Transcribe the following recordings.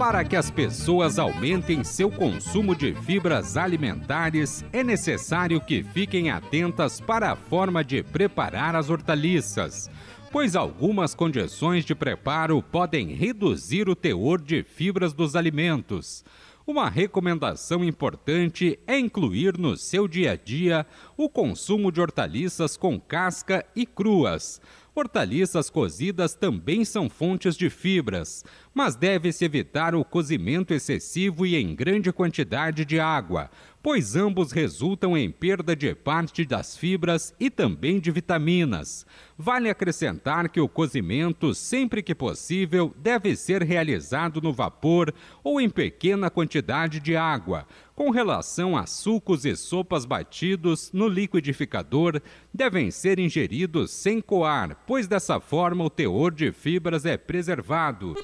Para que as pessoas aumentem seu consumo de fibras alimentares, é necessário que fiquem atentas para a forma de preparar as hortaliças, pois algumas condições de preparo podem reduzir o teor de fibras dos alimentos. Uma recomendação importante é incluir no seu dia a dia o consumo de hortaliças com casca e cruas Hortaliças cozidas também são fontes de fibras, mas deve-se evitar o cozimento excessivo e em grande quantidade de água, pois ambos resultam em perda de parte das fibras e também de vitaminas. Vale acrescentar que o cozimento, sempre que possível, deve ser realizado no vapor ou em pequena quantidade de água. Com relação a sucos e sopas batidos no liquidificador, devem ser ingeridos sem coar, pois dessa forma o teor de fibras é preservado.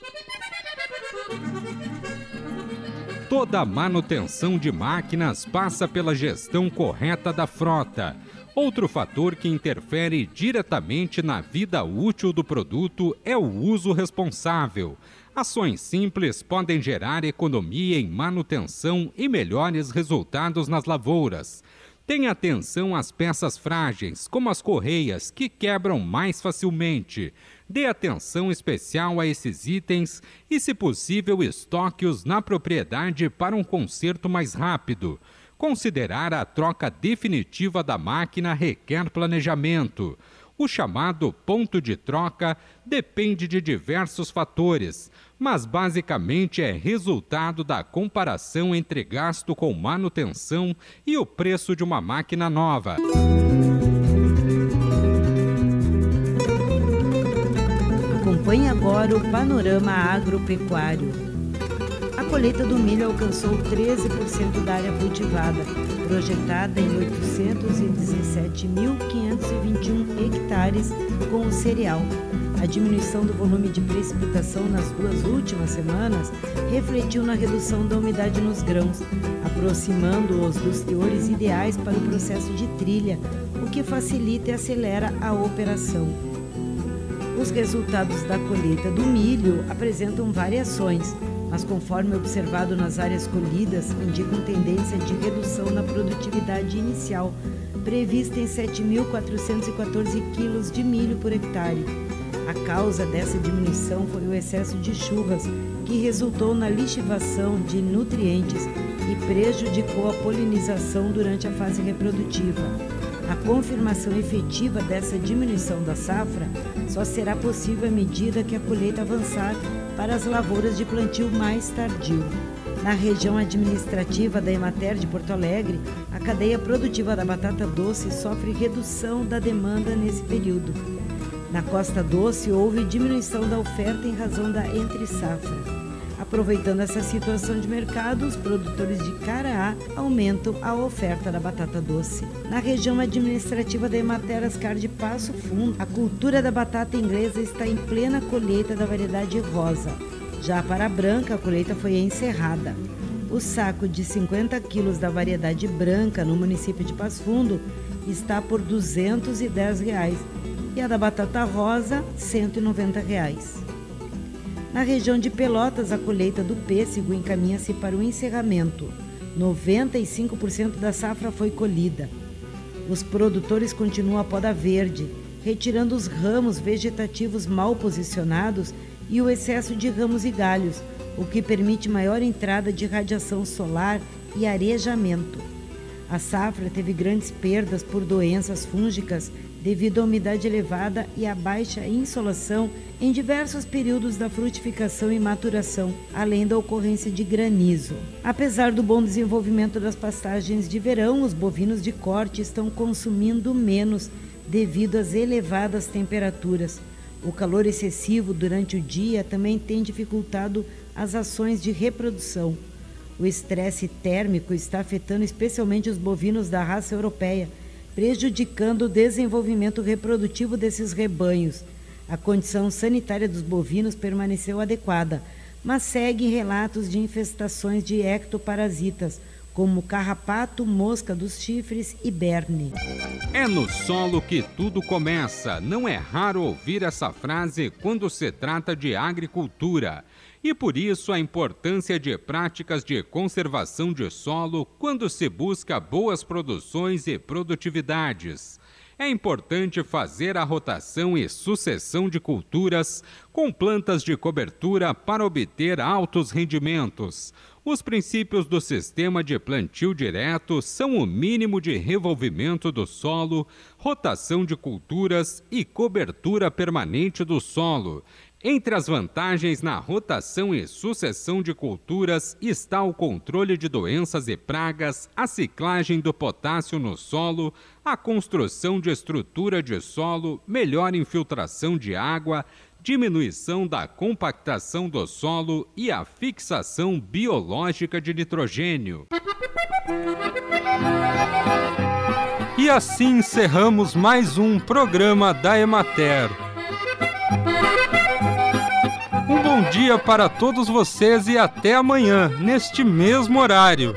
Toda manutenção de máquinas passa pela gestão correta da frota. Outro fator que interfere diretamente na vida útil do produto é o uso responsável. Ações simples podem gerar economia em manutenção e melhores resultados nas lavouras. Tenha atenção às peças frágeis, como as correias, que quebram mais facilmente. Dê atenção especial a esses itens e, se possível, estoque-os na propriedade para um conserto mais rápido. Considerar a troca definitiva da máquina requer planejamento. O chamado ponto de troca depende de diversos fatores, mas basicamente é resultado da comparação entre gasto com manutenção e o preço de uma máquina nova. Acompanhe agora o panorama agropecuário. Colheita do milho alcançou 13% da área cultivada, projetada em 817.521 hectares com o cereal a diminuição do volume de precipitação nas duas últimas semanas refletiu na redução da umidade nos grãos, aproximando-os dos teores ideais para o processo de trilha, o que facilita e acelera a operação. Os resultados da colheita do milho apresentam variações, mas conforme observado nas áreas colhidas, indicam tendência de redução na produtividade inicial, prevista em 7.414 quilos de milho por hectare a causa dessa diminuição foi o excesso de chuvas, que resultou na lixivação de nutrientes e prejudicou a polinização durante a fase reprodutiva. A confirmação efetiva dessa diminuição da safra só será possível à medida que a colheita avançar para as lavouras de plantio mais tardio. Na região administrativa da Emater de Porto Alegre, a cadeia produtiva da batata doce sofre redução da demanda nesse período. Na Costa Doce, houve diminuição da oferta em razão da entre-safra. Aproveitando essa situação de mercado, os produtores de Caraá aumentam a oferta da batata doce. Na região administrativa da Emater Ascar de Passo Fundo, a cultura da batata inglesa está em plena colheita da variedade rosa. Já para a branca, a colheita foi encerrada. O saco de 50 quilos da variedade branca no município de Passo Fundo está por 210 reais e a da batata rosa, 190 reais. Na região de Pelotas, a colheita do pêssego encaminha-se para o encerramento. 95% da safra foi colhida. Os produtores continuam a poda verde, retirando os ramos vegetativos mal posicionados e o excesso de ramos e galhos, o que permite maior entrada de radiação solar e arejamento. A safra teve grandes perdas por doenças fúngicas devido à umidade elevada e à baixa insolação em diversos períodos da frutificação e maturação, além da ocorrência de granizo. Apesar do bom desenvolvimento das pastagens de verão, os bovinos de corte estão consumindo menos devido às elevadas temperaturas. O calor excessivo durante o dia também tem dificultado as ações de reprodução. O estresse térmico está afetando especialmente os bovinos da raça europeia, prejudicando o desenvolvimento reprodutivo desses rebanhos. A condição sanitária dos bovinos permaneceu adequada, mas seguem relatos de infestações de ectoparasitas, como carrapato, mosca dos chifres e berne. É no solo que tudo começa. Não é raro ouvir essa frase quando se trata de agricultura. E por isso a importância de práticas de conservação de solo quando se busca boas produções e produtividades. É importante fazer a rotação e sucessão de culturas com plantas de cobertura para obter altos rendimentos. Os princípios do sistema de plantio direto são o mínimo de revolvimento do solo, rotação de culturas e cobertura permanente do solo. Entre as vantagens na rotação e sucessão de culturas está o controle de doenças e pragas, a ciclagem do potássio no solo, a construção de estrutura de solo, melhor infiltração de água, diminuição da compactação do solo e a fixação biológica de nitrogênio. E assim encerramos mais um programa da Emater. Bom dia para todos vocês e até amanhã, neste mesmo horário.